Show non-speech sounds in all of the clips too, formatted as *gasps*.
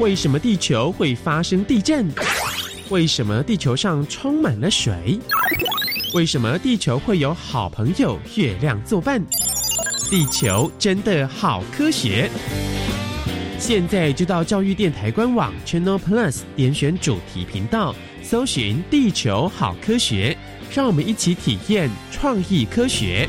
为什么地球会发生地震？为什么地球上充满了水？为什么地球会有好朋友月亮作伴？地球真的好科学！现在就到教育电台官网 Channel Plus 点选主题频道，搜寻“地球好科学”，让我们一起体验创意科学。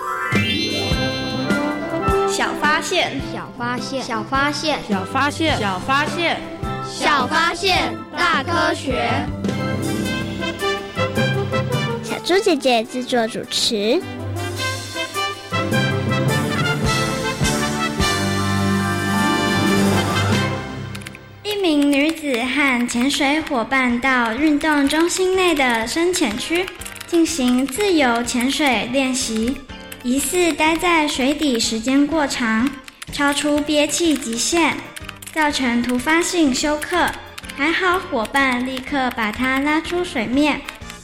小发现，小发现，小发现，小发现，小发现，小发现，大科学。小猪姐姐制作主持。一名女子和潜水伙伴到运动中心内的深潜区进行自由潜水练习。疑似待在水底时间过长，超出憋气极限，造成突发性休克。还好伙伴立刻把他拉出水面，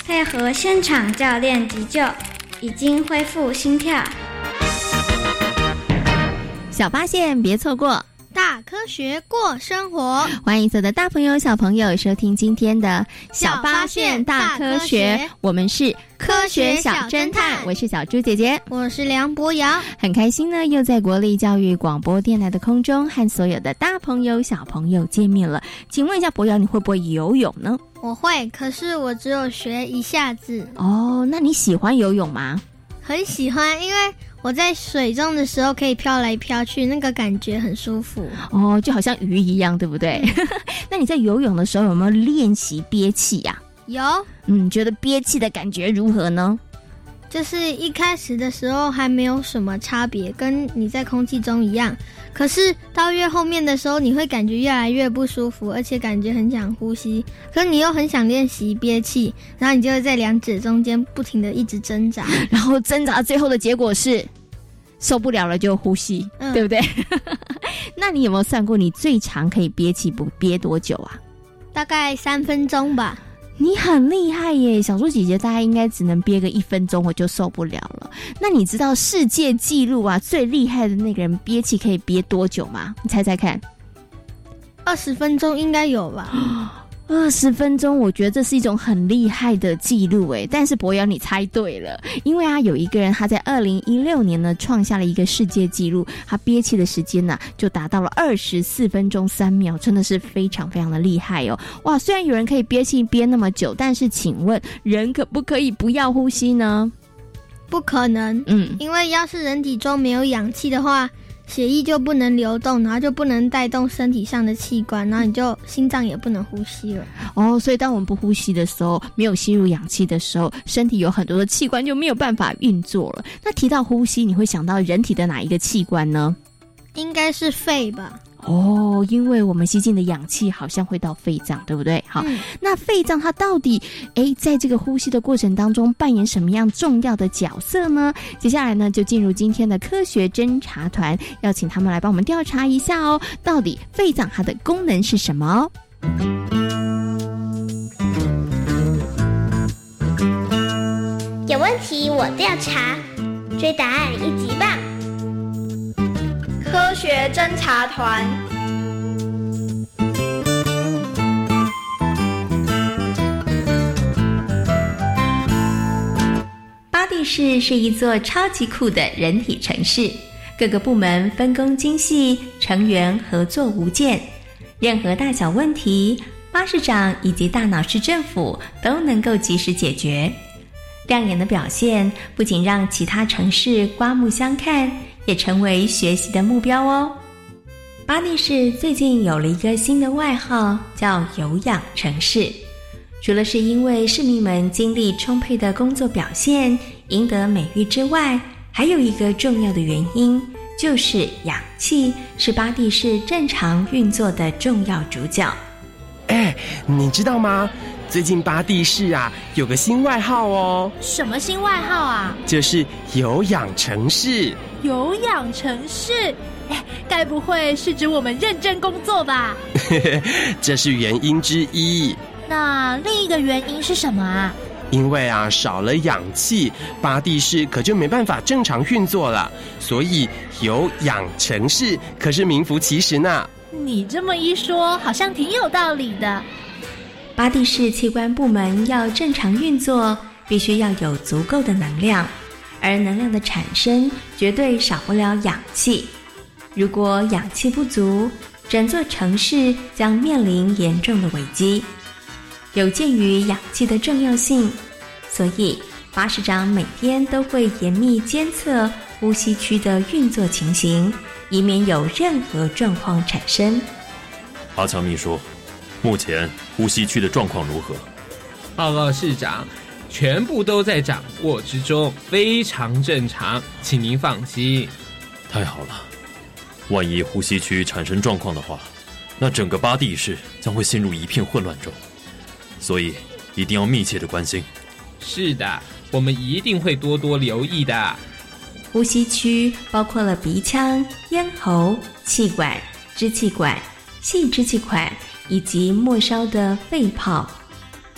配合现场教练急救，已经恢复心跳。小发现，别错过。大科学过生活，欢迎所有的大朋友、小朋友收听今天的《小发现大科学》，我们是科学小侦探，我是小猪姐姐，我是梁博瑶，很开心呢，又在国立教育广播电台的空中和所有的大朋友、小朋友见面了。请问一下博瑶，你会不会游泳呢？我会，可是我只有学一下子。哦，那你喜欢游泳吗？很喜欢，因为我在水中的时候可以飘来飘去，那个感觉很舒服。哦，就好像鱼一样，对不对？*laughs* 那你在游泳的时候有没有练习憋气呀？有。嗯，觉得憋气的感觉如何呢？就是一开始的时候还没有什么差别，跟你在空气中一样。可是到越后面的时候，你会感觉越来越不舒服，而且感觉很想呼吸。可是你又很想练习憋气，然后你就会在两指中间不停的一直挣扎，*laughs* 然后挣扎最后的结果是受不了了就呼吸，嗯、对不对？*laughs* 那你有没有算过你最长可以憋气不憋多久啊？大概三分钟吧。你很厉害耶，小猪姐姐大概应该只能憋个一分钟，我就受不了了。那你知道世界纪录啊，最厉害的那个人憋气可以憋多久吗？你猜猜看，二十分钟应该有吧？*gasps* *gasps* 二十分钟，我觉得这是一种很厉害的记录诶。但是博瑶，你猜对了，因为啊，有一个人他在二零一六年呢创下了一个世界纪录，他憋气的时间呢就达到了二十四分钟三秒，真的是非常非常的厉害哦！哇，虽然有人可以憋气憋那么久，但是请问人可不可以不要呼吸呢？不可能，嗯，因为要是人体中没有氧气的话，血液就不能流动，然后就不能带动身体上的器官，然后你就心脏也不能呼吸了。哦，所以当我们不呼吸的时候，没有吸入氧气的时候，身体有很多的器官就没有办法运作了。那提到呼吸，你会想到人体的哪一个器官呢？应该是肺吧。哦，因为我们吸进的氧气好像会到肺脏，对不对？好，那肺脏它到底诶，在这个呼吸的过程当中扮演什么样重要的角色呢？接下来呢，就进入今天的科学侦查团，要请他们来帮我们调查一下哦，到底肺脏它的功能是什么？有问题我调查，追答案一级棒！科学侦察团，巴蒂市是一座超级酷的人体城市，各个部门分工精细，成员合作无间。任何大小问题，巴士长以及大脑市政府都能够及时解决。亮眼的表现不仅让其他城市刮目相看，也成为学习的目标哦。巴蒂市最近有了一个新的外号，叫“有氧城市”。除了是因为市民们精力充沛的工作表现赢得美誉之外，还有一个重要的原因，就是氧气是巴蒂市正常运作的重要主角。哎，你知道吗？最近巴蒂市啊有个新外号哦。什么新外号啊？就是有氧城市。有氧城市？哎，该不会是指我们认真工作吧？*laughs* 这是原因之一。那另一个原因是什么啊？因为啊，少了氧气，巴蒂市可就没办法正常运作了。所以有氧城市可是名副其实呢。你这么一说，好像挺有道理的。巴蒂市器官部门要正常运作，必须要有足够的能量，而能量的产生绝对少不了氧气。如果氧气不足，整座城市将面临严重的危机。有鉴于氧气的重要性，所以巴士长每天都会严密监测呼吸区的运作情形，以免有任何状况产生。阿强秘书，目前呼吸区的状况如何？报告市长，全部都在掌握之中，非常正常，请您放心。太好了，万一呼吸区产生状况的话，那整个巴蒂市将会陷入一片混乱中。所以一定要密切的关心。是的，我们一定会多多留意的。呼吸区包括了鼻腔、咽喉、气管、支气管、细支气管以及末梢的肺泡。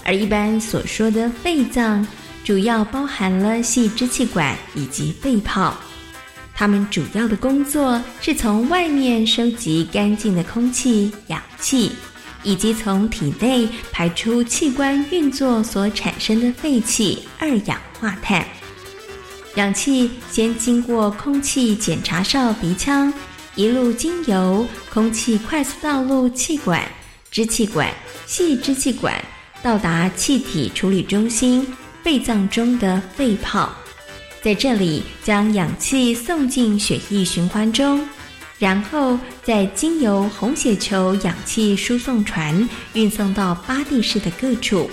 而一般所说的肺脏，主要包含了细支气管以及肺泡。它们主要的工作是从外面收集干净的空气、氧气。以及从体内排出器官运作所产生的废气二氧化碳。氧气先经过空气检查哨鼻腔，一路经由空气快速道路气管、支气管、细支气管，到达气体处理中心肺脏中的肺泡，在这里将氧气送进血液循环中。然后再经由红血球氧气输送船运送到巴蒂市的各处，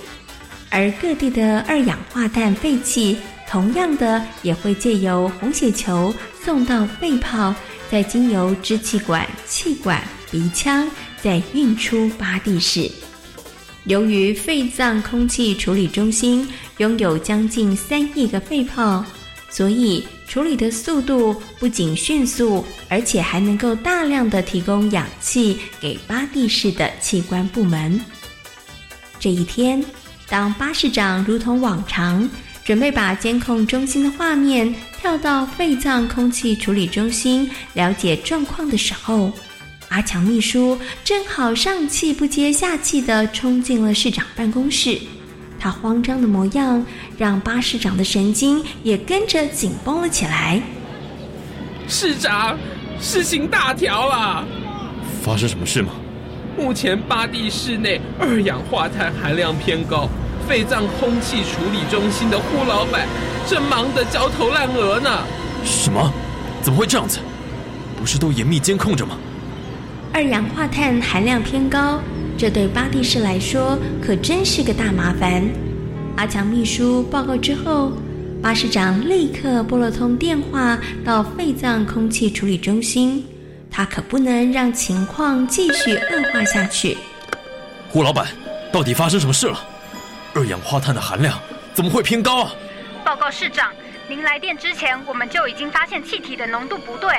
而各地的二氧化碳废气同样的也会借由红血球送到肺泡，再经由支气管、气管、鼻腔再运出巴蒂市。由于肺脏空气处理中心拥有将近三亿个肺泡，所以。处理的速度不仅迅速，而且还能够大量的提供氧气给巴蒂市的器官部门。这一天，当巴士长如同往常准备把监控中心的画面跳到肺脏空气处理中心了解状况的时候，阿强秘书正好上气不接下气的冲进了市长办公室。他慌张的模样，让巴市长的神经也跟着紧绷了起来。市长，事情大条了！发生什么事吗？目前巴蒂市内二氧化碳含量偏高，肺脏空气处理中心的胡老板正忙得焦头烂额呢。什么？怎么会这样子？不是都严密监控着吗？二氧化碳含量偏高，这对巴蒂士来说可真是个大麻烦。阿强秘书报告之后，巴士长立刻拨了通电话到肺脏空气处理中心，他可不能让情况继续恶化下去。胡老板，到底发生什么事了？二氧化碳的含量怎么会偏高啊？报告市长，您来电之前，我们就已经发现气体的浓度不对。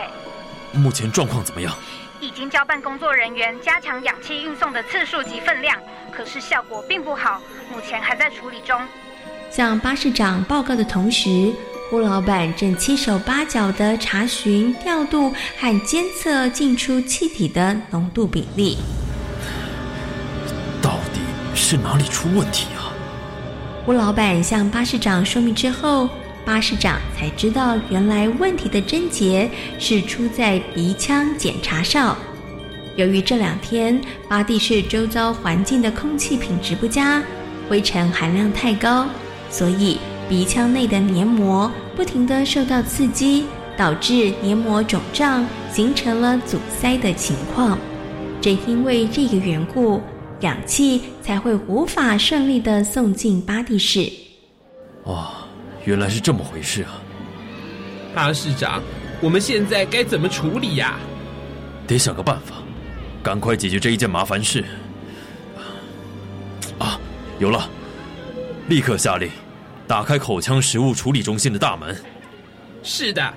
目前状况怎么样？已经交办工作人员加强氧气运送的次数及分量，可是效果并不好，目前还在处理中。向巴士长报告的同时，胡老板正七手八脚地查询、调度和监测进出气体的浓度比例。到底是哪里出问题啊？胡老板向巴士长说明之后，巴士长才知道原来问题的症结是出在鼻腔检查上。由于这两天巴蒂市周遭环境的空气品质不佳，灰尘含量太高，所以鼻腔内的黏膜不停地受到刺激，导致黏膜肿胀，形成了阻塞的情况。正因为这个缘故，氧气才会无法顺利地送进巴蒂市。哦，原来是这么回事啊！巴市长，我们现在该怎么处理呀、得想个办法，赶快解决这一件麻烦事。啊，有了！立刻下令，打开口腔食物处理中心的大门。是的，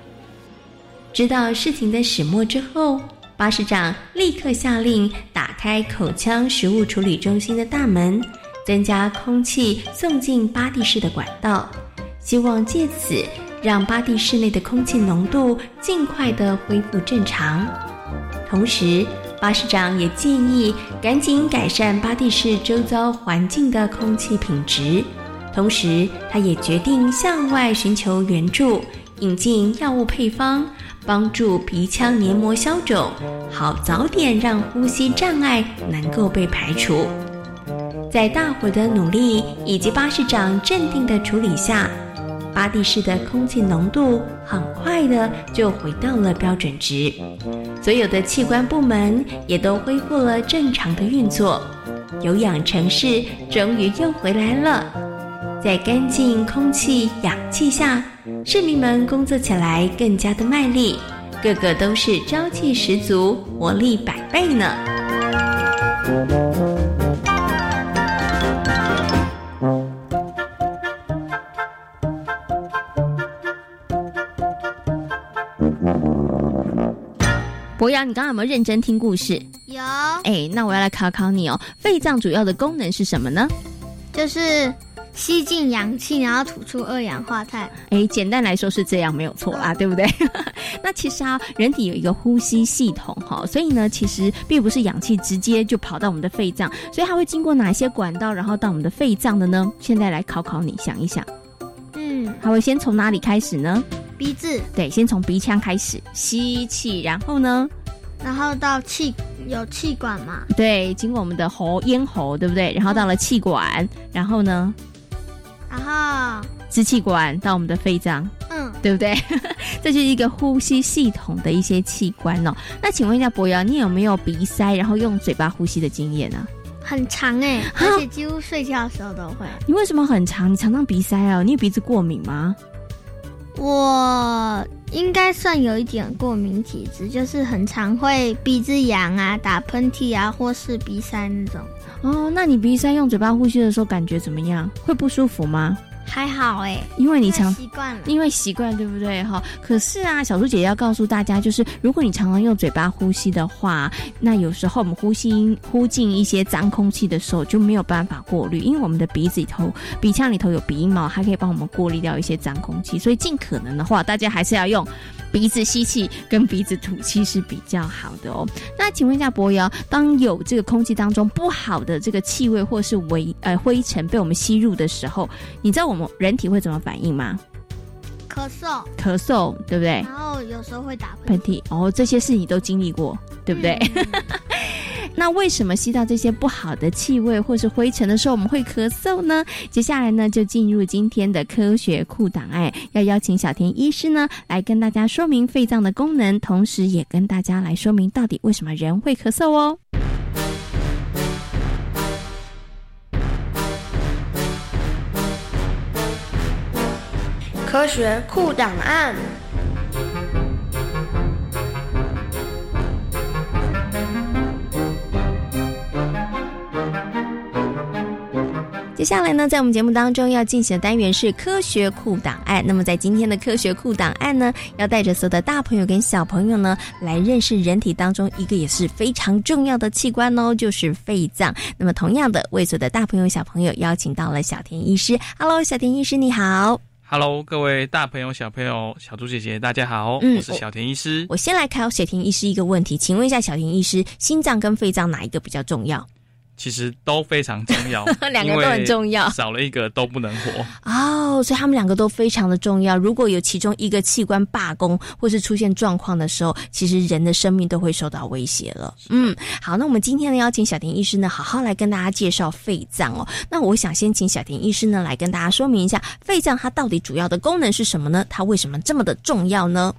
知道事情的始末之后，巴士长立刻下令打开口腔食物处理中心的大门，增加空气送进巴蒂市的管道，希望借此让巴蒂市内的空气浓度尽快的恢复正常。同时，巴士长也建议赶紧改善巴蒂市周遭环境的空气品质。同时，他也决定向外寻求援助，引进药物配方，帮助鼻腔黏膜消肿，好早点让呼吸障碍能够被排除。在大伙的努力以及巴士长镇定的处理下，巴蒂市的空气浓度很快的就回到了标准值，所有的器官部门也都恢复了正常的运作，有氧城市终于又回来了。在干净空气、氧气下，市民们工作起来更加的卖力，个个都是朝气十足、活力百倍呢。博洋，你刚刚有没有认真听故事？有，哎，那我要来考考你哦。肺脏主要的功能是什么呢？就是吸进氧气，然后吐出二氧化碳。哎，简单来说是这样，没有错啦，对不对？*laughs* 那其实啊，人体有一个呼吸系统哈，所以呢，其实并不是氧气直接就跑到我们的肺脏，所以它会经过哪些管道，然后到我们的肺脏的呢？现在来考考你，想一想，嗯，它会先从哪里开始呢？鼻子，对，先从鼻腔开始吸气，然后呢？然后到气有气管嘛？对，经过我们的喉咽喉，对不对？然后到了气管，然后呢？然后支气管到我们的肺脏，嗯，对不对？*laughs* 这就是一个呼吸系统的一些器官哦。那请问一下博瑶，你有没有鼻塞然后用嘴巴呼吸的经验呢、很长哎，*laughs* 而且几乎睡觉的时候都会。你为什么很长？你常常鼻塞哦？你有鼻子过敏吗？我应该算有一点过敏体质，就是很常会鼻子痒啊、打喷嚏啊，或是鼻塞那种。哦，那你鼻塞用嘴巴呼吸的时候感觉怎么样？会不舒服吗？还好哎，因为你常习惯了，因为习惯，对不对？哈，可是啊，小猪姐姐要告诉大家，就是如果你常常用嘴巴呼吸的话，那有时候我们呼吸呼进一些脏空气的时候就没有办法过滤，因为我们的鼻子里头、鼻腔里头有鼻音毛，它可以帮我们过滤掉一些脏空气，所以尽可能的话，大家还是要用鼻子吸气跟鼻子吐气是比较好的哦。那请问一下博瑶，当有这个空气当中不好的这个气味或是微呃灰尘被我们吸入的时候，你知道我们人体会怎么反应吗？咳嗽，咳嗽，对不对？然后有时候会打喷嚏，哦，这些事你都经历过，对不对？*laughs* 那为什么吸到这些不好的气味或是灰尘的时候，我们会咳嗽呢？接下来呢，就进入今天的科学库档案，要邀请小田医师呢来跟大家说明肺脏的功能，同时也跟大家来说明到底为什么人会咳嗽哦。科学库档案。接下来呢，在我们节目当中要进行的单元是科学库档案。那么在今天的科学库档案呢，要带着所有的大朋友跟小朋友呢，来认识人体当中一个也是非常重要的器官哦，就是肺脏。那么同样的，为所有的大朋友小朋友邀请到了小田医师。Hello，小田医师你好。Hello，各位大朋友、小朋友、小猪姐姐，大家好，嗯我是小田医师。我先来考小田医师一个问题，请问一下小田医师，心脏跟肺脏哪一个比较重要？其实都非常重要，*laughs* 两个都很重要少了一个都不能活。哦，所以他们两个都非常的重要。如果有其中一个器官罢工或是出现状况的时候，其实人的生命都会受到威胁了。嗯，好，那我们今天呢邀请小田医师呢，好好来跟大家介绍肺脏哦。那我想先请小田医师呢来跟大家说明一下，肺脏它到底主要的功能是什么呢？它为什么这么的重要呢？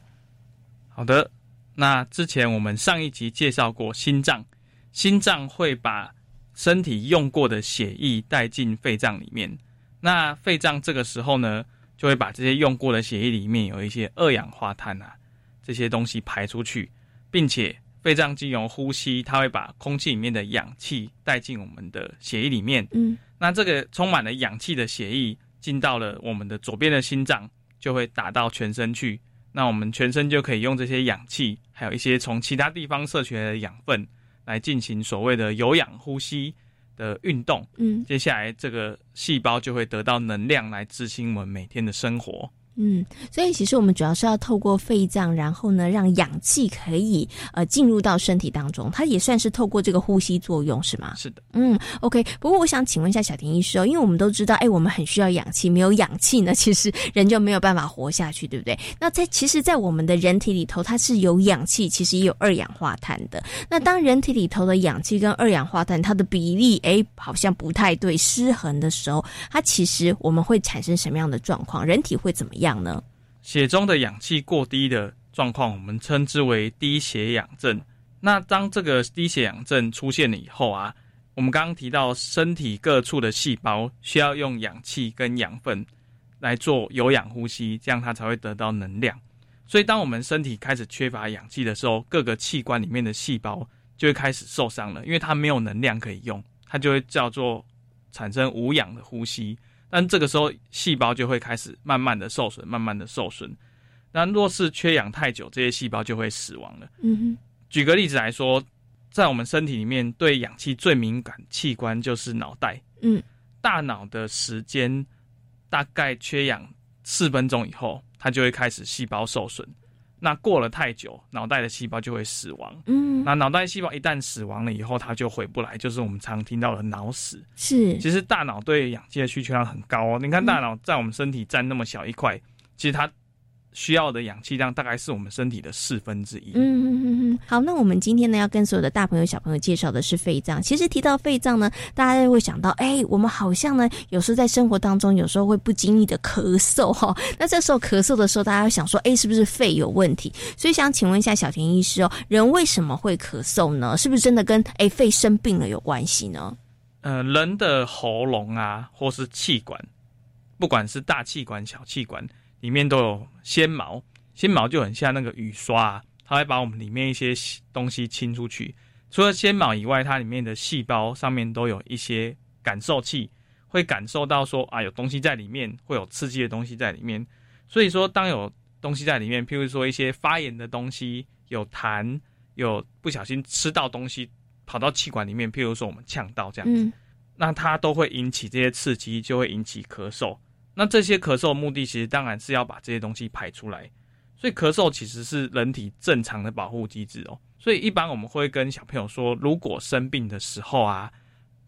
好的，那之前我们上一集介绍过心脏，心脏会把身体用过的血液带进肺脏里面。那肺脏这个时候呢，就会把这些用过的血液里面有一些二氧化碳啊这些东西排出去，并且肺脏经由呼吸，它会把空气里面的氧气带进我们的血液里面。嗯，那这个充满了氧气的血液进到了我们的左边的心脏，就会打到全身去。那我们全身就可以用这些氧气，还有一些从其他地方摄取来的养分，来进行所谓的有氧呼吸的运动。嗯接下来这个细胞就会得到能量来执行我们每天的生活。嗯，所以其实我们主要是要透过肺脏，然后呢，让氧气可以呃进入到身体当中，它也算是透过这个呼吸作用，是吗？是的。嗯，OK。不过我想请问一下小田医师哦，因为我们都知道，哎，我们很需要氧气，没有氧气呢，其实人就没有办法活下去，对不对？那在其实，在我们的人体里头，它是有氧气，其实也有二氧化碳的。那当人体里头的氧气跟二氧化碳它的比例，哎，好像不太对，失衡的时候，它其实我们会产生什么样的状况？人体会怎么样氧呢？血中的氧气过低的状况，我们称之为低血氧症。那当这个低血氧症出现了以后啊，我们刚刚提到身体各处的细胞需要用氧气跟养分来做有氧呼吸，这样它才会得到能量。所以，当我们身体开始缺乏氧气的时候，各个器官里面的细胞就会开始受伤了，因为它没有能量可以用，它就会叫做产生无氧的呼吸。但这个时候，细胞就会开始慢慢的受损，慢慢的受损。那若是缺氧太久，这些细胞就会死亡了。嗯哼，举个例子来说，在我们身体里面，对氧气最敏感器官就是脑袋。嗯，大脑的时间大概缺氧四分钟以后，它就会开始细胞受损。那过了太久，脑袋的细胞就会死亡。嗯，那脑袋细胞一旦死亡了以后，它就回不来，就是我们常听到的脑死。是，其实大脑对氧气的需求量很高哦。你看，大脑在我们身体占那么小一块，其实它需要的氧气量大概是我们身体的四分之一。嗯嗯嗯嗯，好，那我们今天呢要跟所有的大朋友小朋友介绍的是肺脏。其实提到肺脏呢，大家会想到，哎，我们好像呢有时候在生活当中，有时候会不经意的咳嗽哈、那这时候咳嗽的时候，大家会想说，哎，是不是肺有问题？所以想请问一下小田医师哦，人为什么会咳嗽呢？是不是真的跟哎肺生病了有关系呢？呃，人的喉咙啊，或是气管，不管是大气管、小气管，里面都有纤毛，纤毛就很像那个雨刷、啊，它会把我们里面一些东西清出去。除了纤毛以外，它里面的细胞上面都有一些感受器，会感受到说啊有东西在里面，会有刺激的东西在里面。所以说，当有东西在里面，譬如说一些发炎的东西，有痰，有不小心吃到东西跑到气管里面，譬如说我们呛到这样子，嗯那它都会引起这些刺激，就会引起咳嗽。那这些咳嗽的目的，其实当然是要把这些东西排出来。所以咳嗽其实是人体正常的保护机制哦。所以一般我们会跟小朋友说，如果生病的时候啊，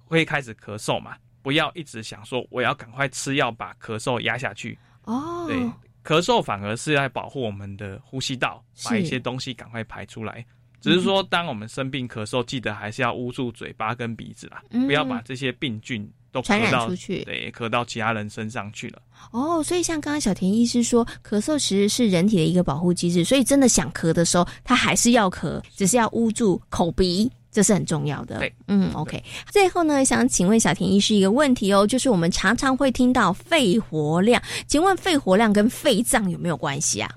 会开始咳嗽嘛，不要一直想说我要赶快吃药把咳嗽压下去。哦，对，咳嗽反而是在保护我们的呼吸道，把一些东西赶快排出来。只是说当我们生病咳嗽，记得还是要捂住嘴巴跟鼻子啦，嗯不要把这些病菌都传染出去对，咳到其他人身上去了。哦，所以像刚刚小田医师说，咳嗽其实是人体的一个保护机制，所以真的想咳的时候，他还是要咳，只是要捂住口鼻。这是很重要的。对，嗯，OK。最后呢，想请问小田医师一个问题哦，就是我们常常会听到肺活量，请问肺活量跟肺脏有没有关系啊？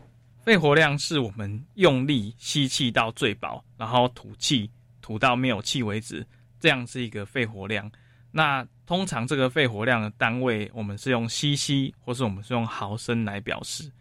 肺活量是我们用力吸气到最饱，然后吐气吐到没有气为止，这样是一个肺活量。那通常这个肺活量的单位，我们是用 CC 或是我们是用毫升来表示。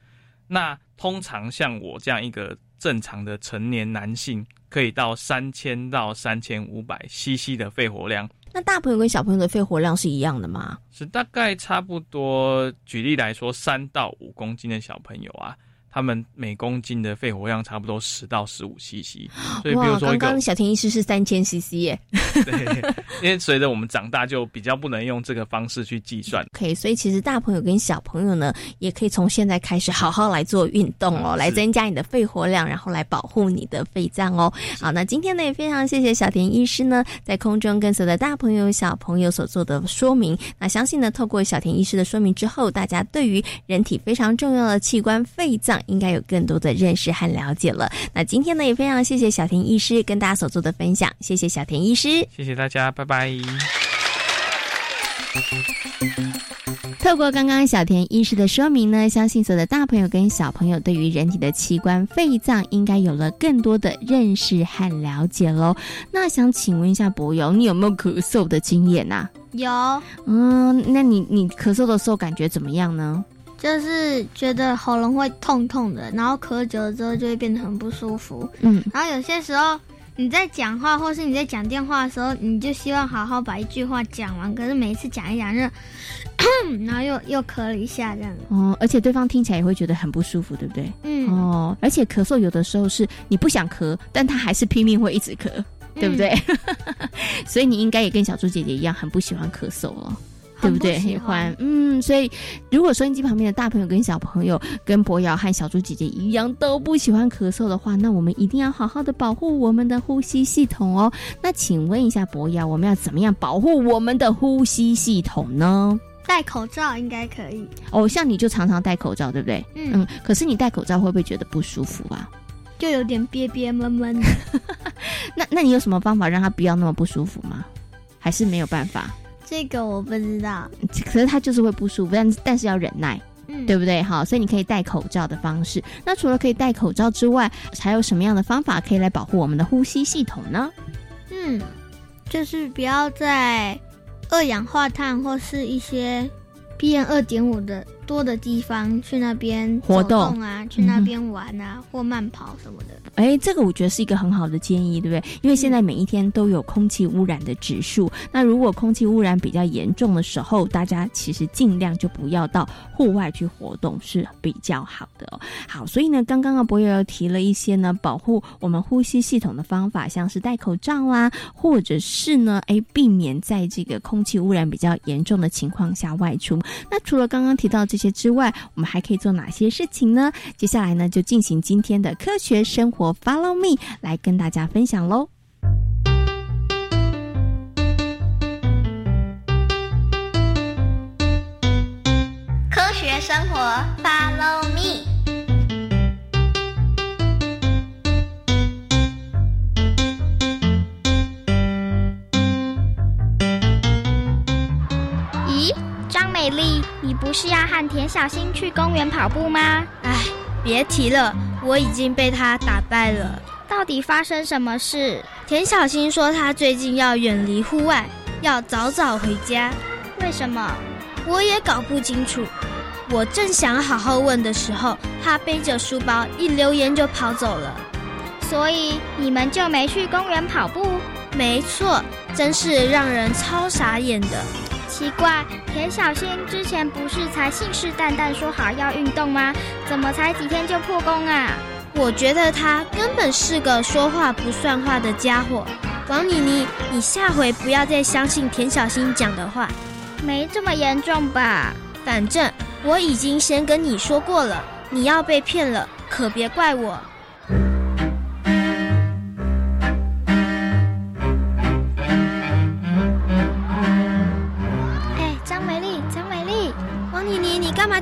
那通常像我这样一个正常的成年男性，可以到三千到三千五百 CC 的肺活量。那大朋友跟小朋友的肺活量是一样的吗？是大概差不多。举例来说，三到五公斤的小朋友啊，他们每公斤的肺活量差不多十到十五 CC。所以，比如说刚刚小田医师是三千 CC 耶。对，*laughs* 因为随着我们长大，就比较不能用这个方式去计算。*laughs* OK，所以其实大朋友跟小朋友呢，也可以从现在开始好好来做运动哦，嗯来增加你的肺活量，然后来保护你的肺脏哦。好，那今天呢也非常谢谢小田医师呢，在空中跟所有的大朋友、小朋友所做的说明。那相信呢，透过小田医师的说明之后，大家对于人体非常重要的器官肺脏，应该有更多的认识和了解了。那今天呢，也非常谢谢小田医师跟大家所做的分享，谢谢小田医师。谢谢大家，拜拜。透过刚刚小田医师的说明呢，相信所有的大朋友跟小朋友对于人体的器官肺脏应该有了更多的认识和了解喽。那想请问一下博友，你有没有咳嗽的经验呐、有，嗯，那你你咳嗽的时候感觉怎么样呢？就是觉得喉咙会痛痛的，然后咳久了之后就会变得很不舒服。嗯，然后有些时候你在讲话或是你在讲电话的时候，你就希望好好把一句话讲完，可是每一次讲一讲就，*coughs* 然后又又咳了一下这样。哦，而且对方听起来也会觉得很不舒服，对不对？嗯，哦，而且咳嗽有的时候是你不想咳，但他还是拼命会一直咳，对不对？*laughs* 所以你应该也跟小猪姐姐一样，很不喜欢咳嗽哦。对不对？喜欢嗯，所以如果收音机旁边的大朋友跟小朋友跟博瑶和小猪姐姐一样都不喜欢咳嗽的话，那我们一定要好好的保护我们的呼吸系统哦。那请问一下博瑶，我们要怎么样保护我们的呼吸系统呢？戴口罩应该可以。哦，像你就常常戴口罩，对不对？嗯可是你戴口罩会不会觉得不舒服啊？就有点憋憋闷闷的。*laughs* 那那你有什么方法让他不要那么不舒服吗？还是没有办法？这个我不知道。可是他就是会不舒服，但但是要忍耐。嗯，对不对？好，所以你可以戴口罩的方式。那除了可以戴口罩之外，还有什么样的方法可以来保护我们的呼吸系统呢？嗯，就是不要在二氧化碳或是一些 PM 二点五的多的地方去那边活动啊，去那边玩啊，或慢跑什么的。哎，这个我觉得是一个很好的建议，对不对？因为现在每一天都有空气污染的指数，那如果空气污染比较严重的时候，大家其实尽量就不要到户外去活动是比较好的哦。好，所以呢，刚刚啊博友又提了一些呢保护我们呼吸系统的方法，像是戴口罩啦，或者是呢，哎，避免在这个空气污染比较严重的情况下外出。那除了刚刚提到这这些之外，我们还可以做哪些事情呢？接下来呢，就进行今天的科学生活 Follow Me 来跟大家分享喽。科学生活，Follow me。咦，张美丽，不是要和田小新去公园跑步吗？唉，别提了，我已经被他打败了。到底发生什么事？田小新说他最近要远离户外，要早早回家。为什么？我也搞不清楚。我正想好好问的时候，他背着书包一溜烟就跑走了。所以你们就没去公园跑步？没错，真是让人超傻眼的。奇怪，田小新之前不是才信誓旦旦说好要运动吗？怎么才几天就破功啊？我觉得他根本是个说话不算话的家伙。王妮妮，你下回不要再相信田小新讲的话。没这么严重吧？反正我已经先跟你说过了，你要被骗了，可别怪我。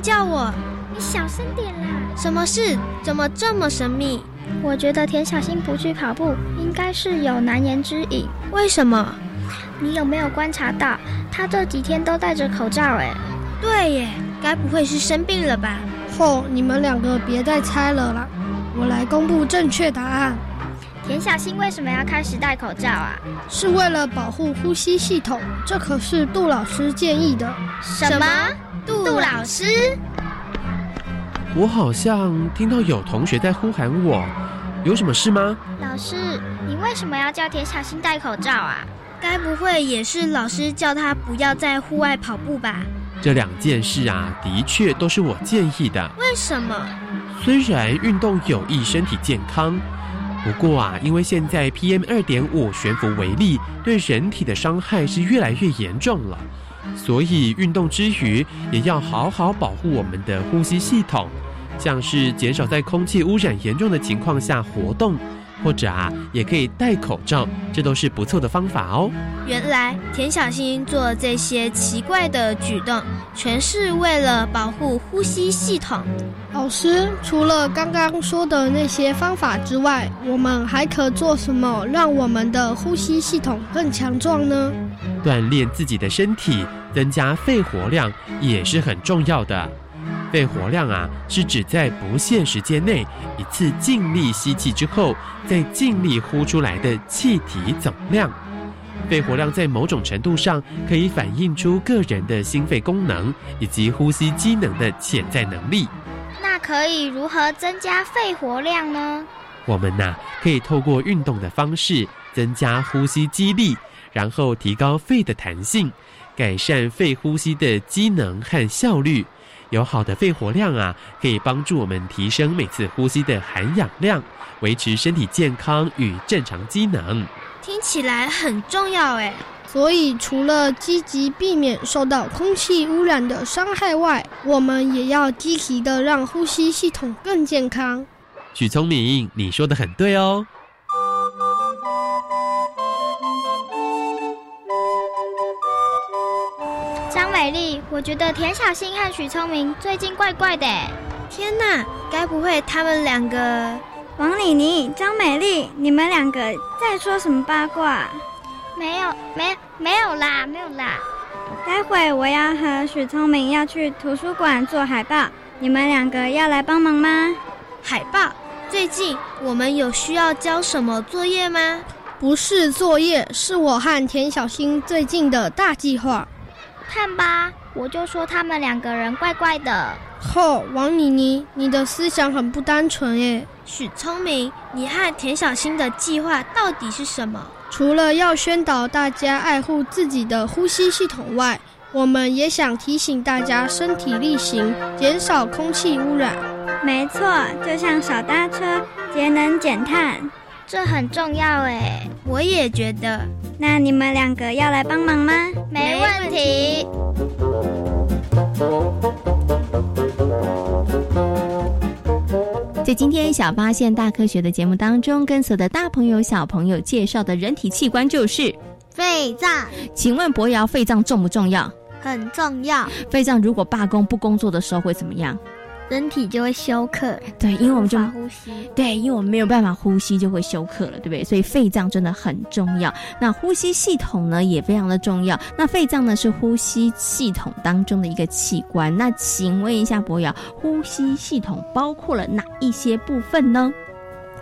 叫我？你小声点啦！什么事？怎么这么神秘？我觉得田小新不去跑步，应该是有难言之隐。为什么？你有没有观察到，他这几天都戴着口罩？哎，对耶，该不会是生病了吧？哦，你们两个别再猜了啦！我来公布正确答案。田小新为什么要开始戴口罩啊？是为了保护呼吸系统，这可是杜老师建议的。什么？杜老师？我好像听到有同学在呼喊我，有什么事吗？老师，你为什么要叫田小新戴口罩啊？该不会也是老师叫他不要在户外跑步吧？这两件事啊，的确都是我建议的。为什么？虽然运动有益身体健康。不过啊，因为现在 PM 二点五悬浮微粒对人体的伤害是越来越严重了，所以运动之余也要好好保护我们的呼吸系统，像是减少在空气污染严重的情况下活动。或者啊，也可以戴口罩，这都是不错的方法哦。原来田小新做这些奇怪的举动，全是为了保护呼吸系统。老师，除了刚刚说的那些方法之外，我们还可做什么，让我们的呼吸系统更强壮呢？锻炼自己的身体，增加肺活量也是很重要的。肺活量啊，是指在不限时间内一次尽力吸气之后，再尽力呼出来的气体总量。肺活量在某种程度上可以反映出个人的心肺功能以及呼吸机能的潜在能力。那可以如何增加肺活量呢？我们呐，可以透过运动的方式增加呼吸肌力，然后提高肺的弹性，改善肺呼吸的机能和效率。有好的肺活量啊，可以帮助我们提升每次呼吸的含氧量，维持身体健康与正常机能。听起来很重要哎。所以除了积极避免受到空气污染的伤害外，我们也要积极的让呼吸系统更健康。许聪明，你说的很对哦。觉得田小新和许聪明最近怪怪的。天哪，该不会他们两个？王妮妮、张美丽，你们两个在说什么八卦？没有，没，没有啦，没有啦。待会我要和许聪明要去图书馆做海报，你们两个要来帮忙吗？海报？最近我们有需要交什么作业吗？不是作业，是我和田小新最近的大计划。看吧，我就说他们两个人怪怪的。吼，王妮妮，你的思想很不单纯耶。许聪明，你和田小新的计划到底是什么？除了要宣导大家爱护自己的呼吸系统外，我们也想提醒大家身体力行，减少空气污染。没错，就像少搭车、节能减碳，这很重要哎。我也觉得。那你们两个要来帮忙吗？没问题。在今天小发现大科学的节目当中，跟所有的大朋友小朋友介绍的人体器官就是肺脏。请问博瑶，肺脏重不重要？很重要。肺脏如果罢工不工作的时候会怎么样？人体就会休克，对，因为我们就呼吸，对，因为我们没有办法呼吸，就会休克了，对不对？所以肺脏真的很重要。那呼吸系统呢，也非常的重要。那肺脏呢，是呼吸系统当中的一个器官。那请问一下博瑶，呼吸系统包括了哪一些部分呢？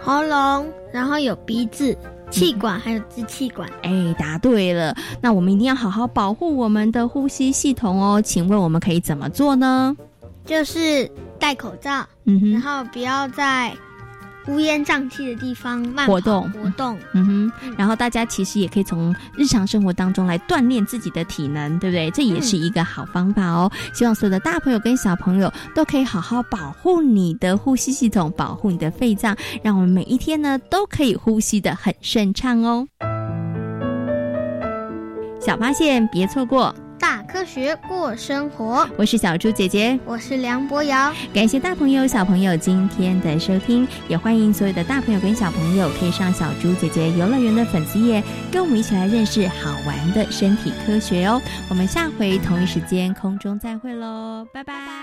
喉咙，然后有鼻子、气管，还有支气管。哎，答对了。那我们一定要好好保护我们的呼吸系统哦。请问我们可以怎么做呢？就是。戴口罩，嗯哼，然后不要在乌烟瘴气的地方慢活动活动，嗯哼，然后大家其实也可以从日常生活当中来锻炼自己的体能，对不对？这也是一个好方法哦。希望所有的大朋友跟小朋友都可以好好保护你的呼吸系统，保护你的肺脏，让我们每一天呢都可以呼吸的很顺畅哦。小发现，别错过。大科学过生活，我是小猪姐姐，我是梁博瑶。感谢大朋友小朋友今天的收听，也欢迎所有的大朋友跟小朋友可以上小猪姐姐游乐园的粉丝页，跟我们一起来认识好玩的身体科学哦。我们下回同一时间空中再会喽，拜拜。